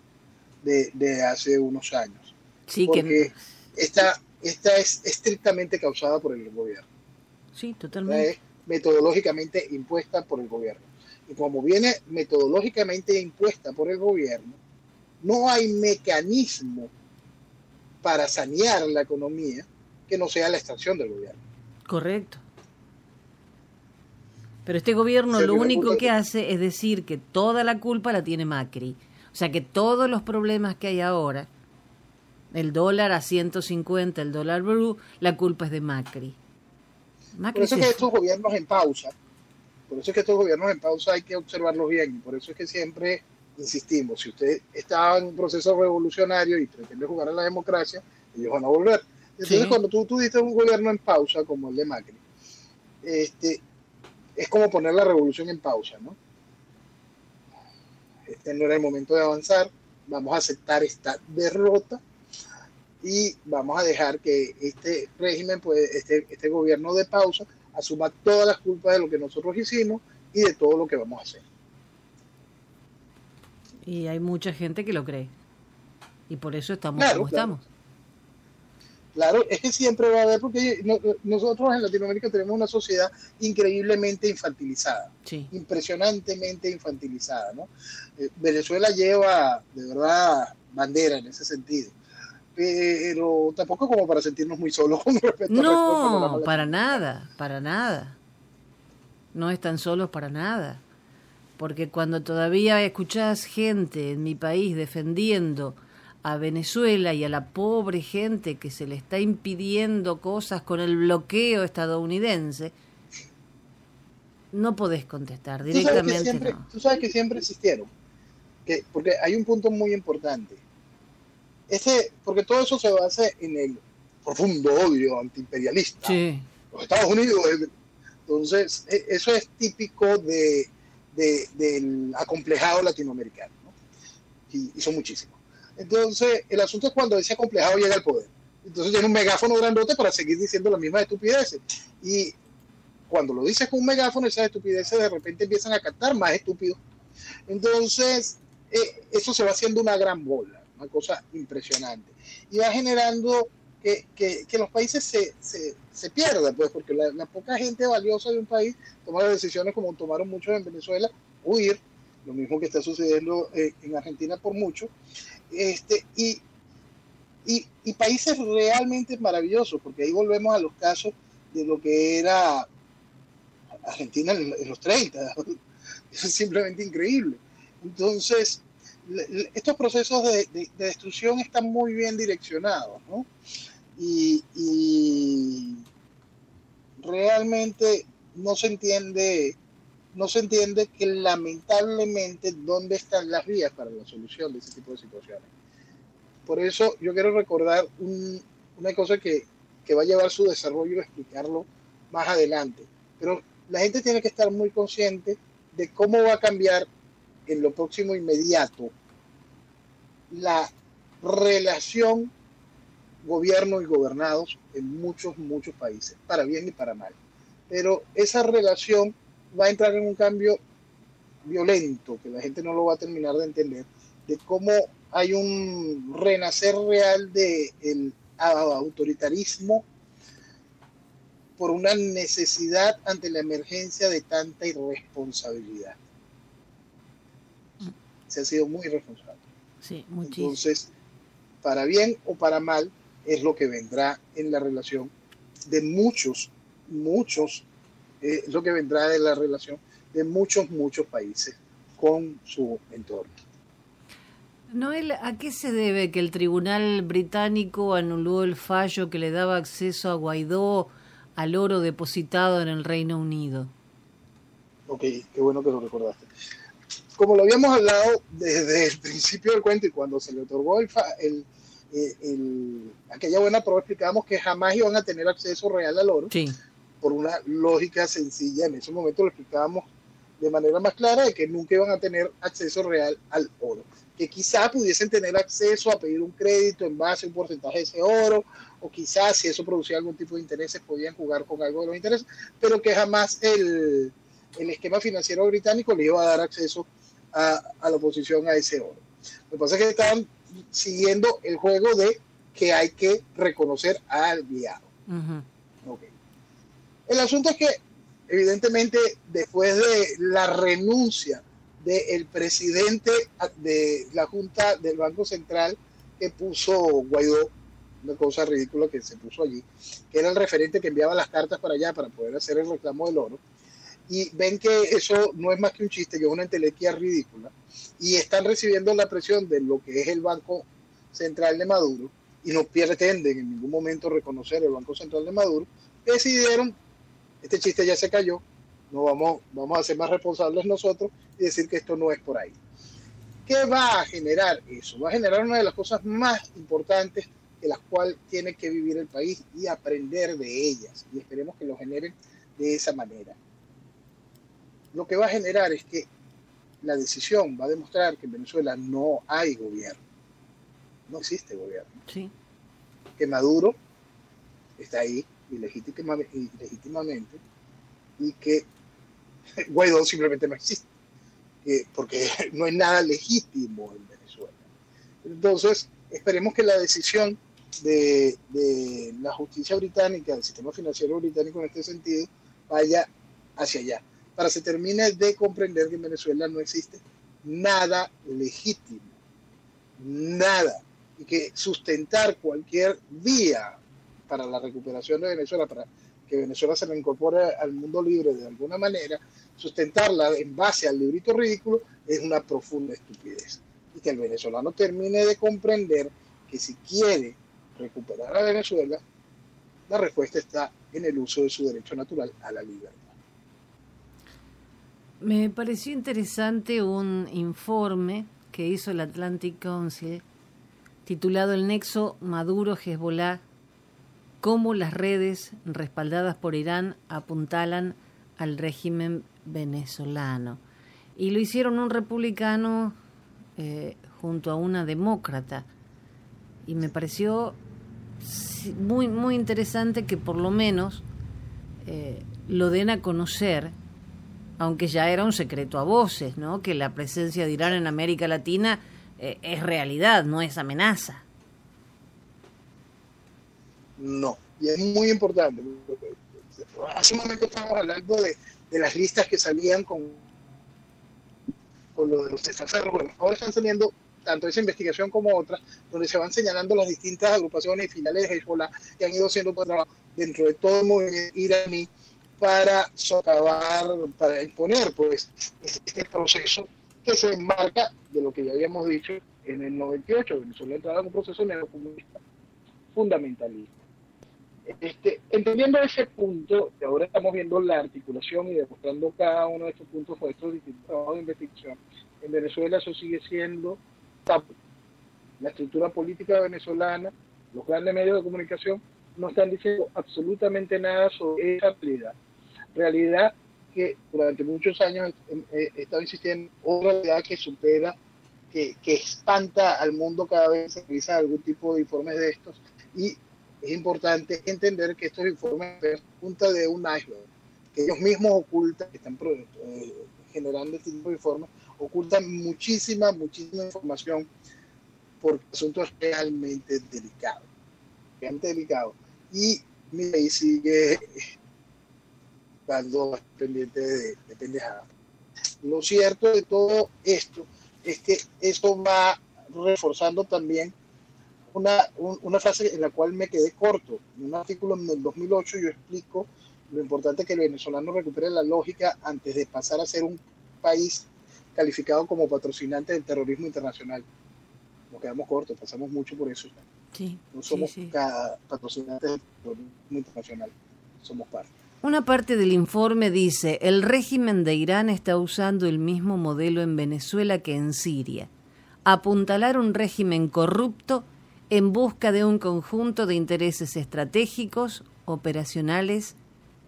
de, de hace unos años. Sí, porque que, esta, esta es estrictamente causada por el gobierno, sí, totalmente. es metodológicamente impuesta por el gobierno. Y como viene metodológicamente impuesta por el gobierno, no hay mecanismo para sanear la economía que no sea la extracción del gobierno. Correcto. Pero este gobierno lo único que- hace es decir que toda la culpa la tiene Macri. O sea que todos los problemas que hay ahora, el dólar a 150, el dólar blue, la culpa es de Macri. Por eso es que estos gobiernos en pausa, por eso es que estos gobiernos en pausa hay que observarlos bien, y por eso es que siempre insistimos, si usted está en un proceso revolucionario y pretende jugar a la democracia, ellos van a volver. Entonces Sí. cuando tú, tú diste un gobierno en pausa, como el de Macri, este, es como poner la revolución en pausa, ¿no? Este no era el momento de avanzar, vamos a aceptar esta derrota y vamos a dejar que este régimen, pues, este, este gobierno de pausa, asuma todas las culpas de lo que nosotros hicimos y de todo lo que vamos a hacer. Y hay mucha gente que lo cree. Y por eso estamos Claro, como claro. estamos. Claro, es que siempre va a haber, porque no- nosotros en Latinoamérica tenemos una sociedad increíblemente infantilizada, Sí. impresionantemente infantilizada, ¿no? Eh, Venezuela lleva, de verdad, bandera en ese sentido, pero tampoco como para sentirnos muy solos [LAUGHS] con respecto al resto del panorama No, para nada, para nada. No están solos para nada. Porque cuando todavía escuchás gente en mi país defendiendo a Venezuela y a la pobre gente que se le está impidiendo cosas con el bloqueo estadounidense, no podés contestar Tú sabes que directamente. siempre, no. tú sabes que siempre existieron, que, porque hay un punto muy importante. Ese, porque todo eso se basa en el profundo odio antiimperialista. Sí, Los Estados Unidos. eh, Entonces, e- eso es típico de, de- del acomplejado latinoamericano. ¿no? Y, y son muchísimos. Entonces, el asunto es cuando ese acomplejado llega al poder. Entonces tiene un megáfono grandote para seguir diciendo las mismas estupideces. Y cuando lo dices con un megáfono, esas estupideces de repente empiezan a cantar más estúpido. Entonces, eh, eso se va haciendo una gran bola, una cosa impresionante. Y va generando que, que- los países se, se, pierdan, pues, porque la, poca gente valiosa de un país toma decisiones como tomaron muchos en Venezuela, huir, lo mismo que está sucediendo eh, en Argentina por mucho, este, y, y, y países realmente maravillosos, porque ahí volvemos a los casos de lo que era Argentina en, los 30, eso [LAUGHS] es simplemente increíble. Entonces, estos procesos de, de- de destrucción están muy bien direccionados, ¿no? Y, y realmente no se entiende, no se entiende que lamentablemente dónde están las vías para la solución de ese tipo de situaciones. Por eso yo quiero recordar un- una cosa que, que va a llevar su desarrollo a explicarlo más adelante. Pero la gente tiene que estar muy consciente de cómo va a cambiar en lo próximo inmediato la relación gobierno y gobernados en muchos, muchos países, para bien y para mal. Pero esa relación va a entrar en un cambio violento, que la gente no lo va a terminar de entender, de cómo hay un renacer real del autoritarismo por una necesidad ante la emergencia de tanta irresponsabilidad. Se ha sido muy irresponsable. sí, muchísimo. Entonces, para bien o para mal, es lo que vendrá en la relación de muchos, muchos, eh, es lo que vendrá de la relación de muchos, muchos países con su entorno. Noel, ¿a qué se debe que el tribunal británico anuló el fallo que le daba acceso a Guaidó al oro depositado en el Reino Unido? Ok, qué bueno que lo recordaste. Como lo habíamos hablado desde el principio del cuento y cuando se le otorgó el, fa- el, eh, el- aquella buena prueba, explicábamos que jamás iban a tener acceso real al oro. Sí, por una lógica sencilla. En ese momento lo explicábamos de manera más clara de que nunca iban a tener acceso real al oro. Que quizá pudiesen tener acceso a pedir un crédito en base a un porcentaje de ese oro, o quizás si eso producía algún tipo de intereses podían jugar con algo de los intereses, pero que jamás el, el esquema financiero británico le iba a dar acceso a, a la oposición a ese oro. Lo que pasa es que estaban siguiendo el juego de que hay que reconocer al Ok. El asunto es que, evidentemente, después de la renuncia del presidente de la Junta del Banco Central que puso Guaidó, una cosa ridícula que se puso allí, que era el referente que enviaba las cartas para allá para poder hacer el reclamo del oro, y ven que eso no es más que un chiste, que es una entelequia ridícula, y están recibiendo la presión de lo que es el Banco Central de Maduro, y no pretenden en ningún momento reconocer el Banco Central de Maduro, decidieron, este chiste ya se cayó, no vamos, vamos a ser más responsables nosotros y decir que esto no es por ahí. ¿Qué va a generar eso? Va a generar una de las cosas más importantes de las cuales tiene que vivir el país y aprender de ellas. Y esperemos que lo generen de esa manera. Lo que va a generar es que la decisión va a demostrar que en Venezuela no hay gobierno. No existe gobierno. sí, Que Maduro está ahí ilegítimamente, ilegítimamente y que [LAUGHS] Guaidó simplemente no existe. porque, porque [LAUGHS] no hay nada legítimo en Venezuela. Entonces, esperemos que la decisión de, de la justicia británica, del sistema financiero británico en este sentido, vaya hacia allá, para que se termine de comprender que en Venezuela no existe nada legítimo, nada, y que sustentar cualquier vía para la recuperación de Venezuela, para que Venezuela se reincorpore al mundo libre de alguna manera, sustentarla en base al librito ridículo es una profunda estupidez. Y que el venezolano termine de comprender que si quiere recuperar a Venezuela, la respuesta está en el uso de su derecho natural a la libertad. Me pareció interesante un informe que hizo el Atlantic Council titulado El nexo Maduro-Hezbollah, cómo las redes respaldadas por Irán apuntalan al régimen venezolano. Y lo hicieron un republicano eh, junto a una demócrata. Y me pareció muy, muy interesante que por lo menos eh, lo den a conocer, aunque ya era un secreto a voces, ¿no? que la presencia de Irán en América Latina eh, es realidad, no es amenaza. No, y es muy importante. Hace un momento estábamos hablando de, de las listas que salían con, con lo de los extranjeros. Bueno, ahora están saliendo tanto esa investigación como otras, donde se van señalando las distintas agrupaciones y finales de Hezbollah que han ido haciendo trabajo dentro de todo el movimiento iraní para socavar, para imponer pues este proceso que se enmarca de lo que ya habíamos dicho en el 98, Venezuela entraba en un proceso neocomunista fundamentalista. Este, entendiendo ese punto, que ahora estamos viendo la articulación y demostrando cada uno de estos puntos con estos distintos trabajos de investigación, en Venezuela eso sigue siendo la estructura política venezolana, los grandes medios de comunicación no están diciendo absolutamente nada sobre esa realidad. Realidad que durante muchos años he, estado insistiendo, otra realidad que supera, que, que espanta al mundo cada vez que se realiza algún tipo de informes de estos. Y es importante entender que estos informes son punta de un iceberg, que ellos mismos ocultan, que están eh, generando este tipo de informes, ocultan muchísima, muchísima información por asuntos realmente delicados. Realmente delicados. Y país sigue dando pendiente de, de pendejada. Lo cierto de todo esto es que esto va reforzando también una, una frase en la cual me quedé corto. En un artículo en el 2008 yo explico lo importante que el venezolano recupere la lógica antes de pasar a ser un país calificado como patrocinante del terrorismo internacional. Nos quedamos cortos, pasamos mucho por eso. Sí, no somos patrocinantes del terrorismo internacional, somos parte. Una parte del informe dice, el régimen de Irán está usando el mismo modelo en Venezuela que en Siria. Apuntalar un régimen corrupto en busca de un conjunto de intereses estratégicos, operacionales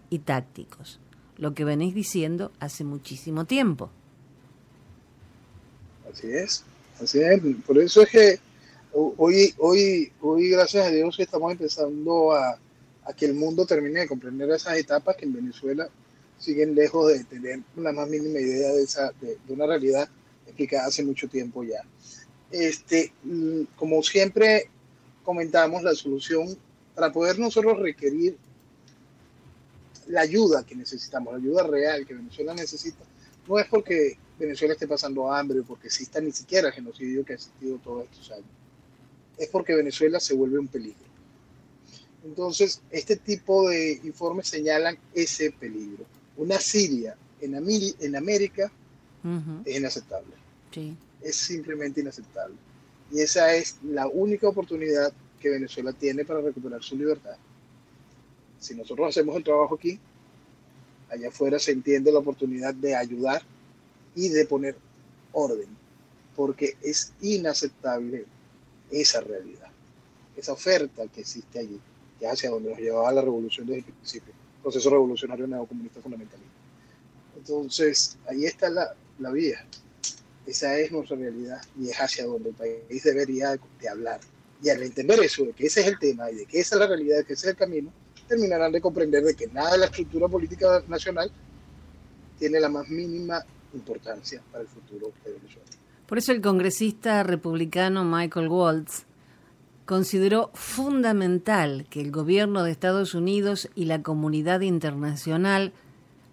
y tácticos. Lo que venís diciendo hace muchísimo tiempo. Así es, así es. Por eso es que hoy, hoy, hoy gracias a Dios, estamos empezando a, que el mundo termine de comprender esas etapas que en Venezuela siguen lejos de tener la más mínima idea de, esa, de, una realidad explicada hace mucho tiempo ya. Este, mm, como siempre comentamos, la solución para poder nosotros requerir la ayuda que necesitamos, la ayuda real que Venezuela necesita, no es porque Venezuela esté pasando hambre o porque exista ni siquiera el genocidio que ha existido todos estos años. Es porque Venezuela se vuelve un peligro. Entonces, este tipo de informes señalan ese peligro. Una Siria en, en América es inaceptable. Es simplemente inaceptable. Y esa es la única oportunidad que Venezuela tiene para recuperar su libertad. Si nosotros hacemos el trabajo aquí, allá afuera se entiende la oportunidad de ayudar y de poner orden, porque es inaceptable esa realidad, esa oferta que existe allí, que hacia donde nos llevaba la revolución desde el principio, proceso revolucionario neocomunista fundamentalista. Entonces, ahí está la, la vía, esa es nuestra realidad y es hacia donde el país debería de hablar. Y al entender eso, de que ese es el tema y de que esa es la realidad, de que ese es el camino, terminarán de comprender de que nada de la estructura política nacional tiene la más mínima importancia para el futuro de Venezuela. Por eso el congresista republicano Michael Waltz consideró fundamental que el gobierno de Estados Unidos y la comunidad internacional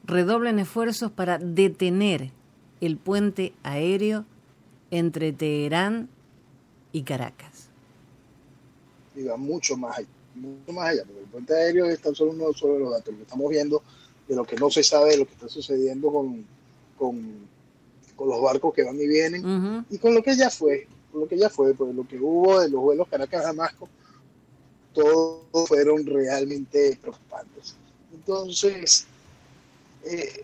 redoblen esfuerzos para detener el puente aéreo entre Teherán y Caracas. Y va mucho más allá, mucho más allá, porque el puente aéreo es tan solo uno de los datos. Lo que estamos viendo de lo que no se sabe de lo que está sucediendo con, con, los barcos que van y vienen y con lo que ya fue, lo que ya fue, pues lo que hubo de los vuelos Caracas-Damasco, todos fueron realmente preocupantes. Entonces, eh,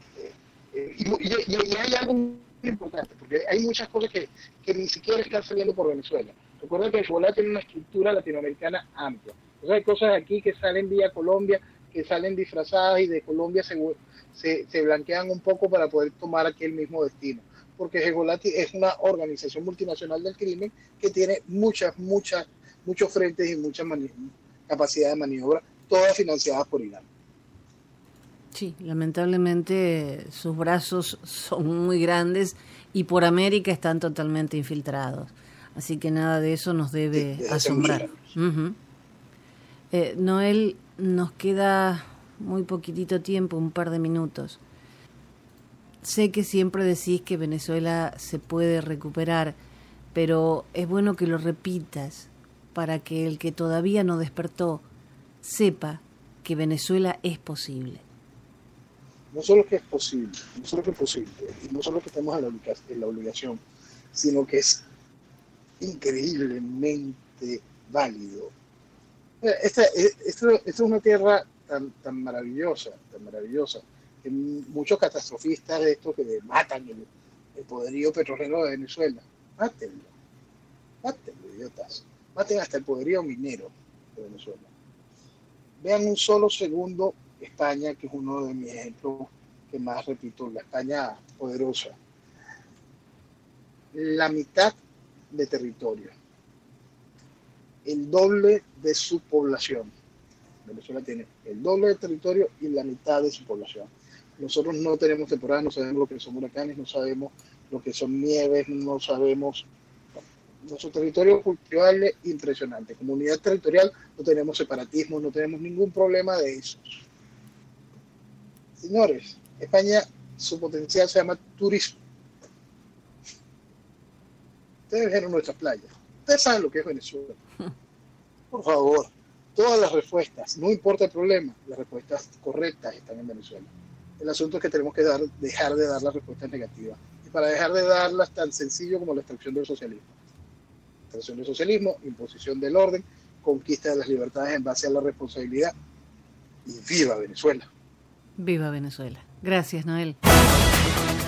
eh, y, hay algo muy importante, porque hay muchas cosas que, que ni siquiera están saliendo por Venezuela. Recuerda que Hezbollah tiene una estructura latinoamericana amplia. Entonces hay cosas aquí que salen vía Colombia, que salen disfrazadas y de Colombia se, se, blanquean un poco para poder tomar aquí el mismo destino. Porque Hezbollah es una organización multinacional del crimen que tiene muchas, muchas, muchos frentes y mucha capacidad de maniobra, todas financiadas por Irán. Sí, lamentablemente sus brazos son muy grandes y por América están totalmente infiltrados. Así que nada de eso nos debe asombrar. Eh, Noel, nos queda muy poquitito tiempo, un par de minutos. Sé que siempre decís que Venezuela se puede recuperar, pero es bueno que lo repitas para que el que todavía no despertó sepa que Venezuela es posible. No solo que es posible, no solo que es posible, no solo que estamos en la obligación, sino que es increíblemente válido esta, es una tierra tan, tan maravillosa, tan maravillosa, muchos catastrofistas de esto que matan el, poderío petrolero de Venezuela, mátenlo, mátenlo, idiotas, maten hasta el poderío minero de Venezuela. Vean un solo segundo España, que es uno de mis ejemplos que más repito, la España poderosa. La mitad de territorio el doble de su población. Venezuela tiene el doble de territorio y la mitad de su población. Nosotros no tenemos temporada, no sabemos lo que son huracanes, no sabemos lo que son nieves, no sabemos. Nuestro territorio cultural es impresionante. Comunidad territorial no tenemos separatismo, no tenemos ningún problema de eso. Señores, España, su potencial se llama turismo. Ustedes vieron nuestras playas Ustedes saben lo que es Venezuela. [LAUGHS] Por favor, todas las respuestas, no importa el problema, las respuestas correctas están en Venezuela. El asunto es que tenemos que dar, dejar de dar las respuestas negativas. Y para dejar de darlas tan sencillo como la extracción del socialismo. Extracción del socialismo, imposición del orden, conquista de las libertades en base a la responsabilidad. Y viva Venezuela. Viva Venezuela. Gracias, Noel.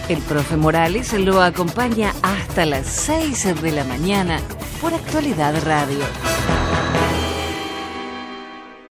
El profe Morales lo acompaña hasta las 6 de la mañana por Actualidad Radio.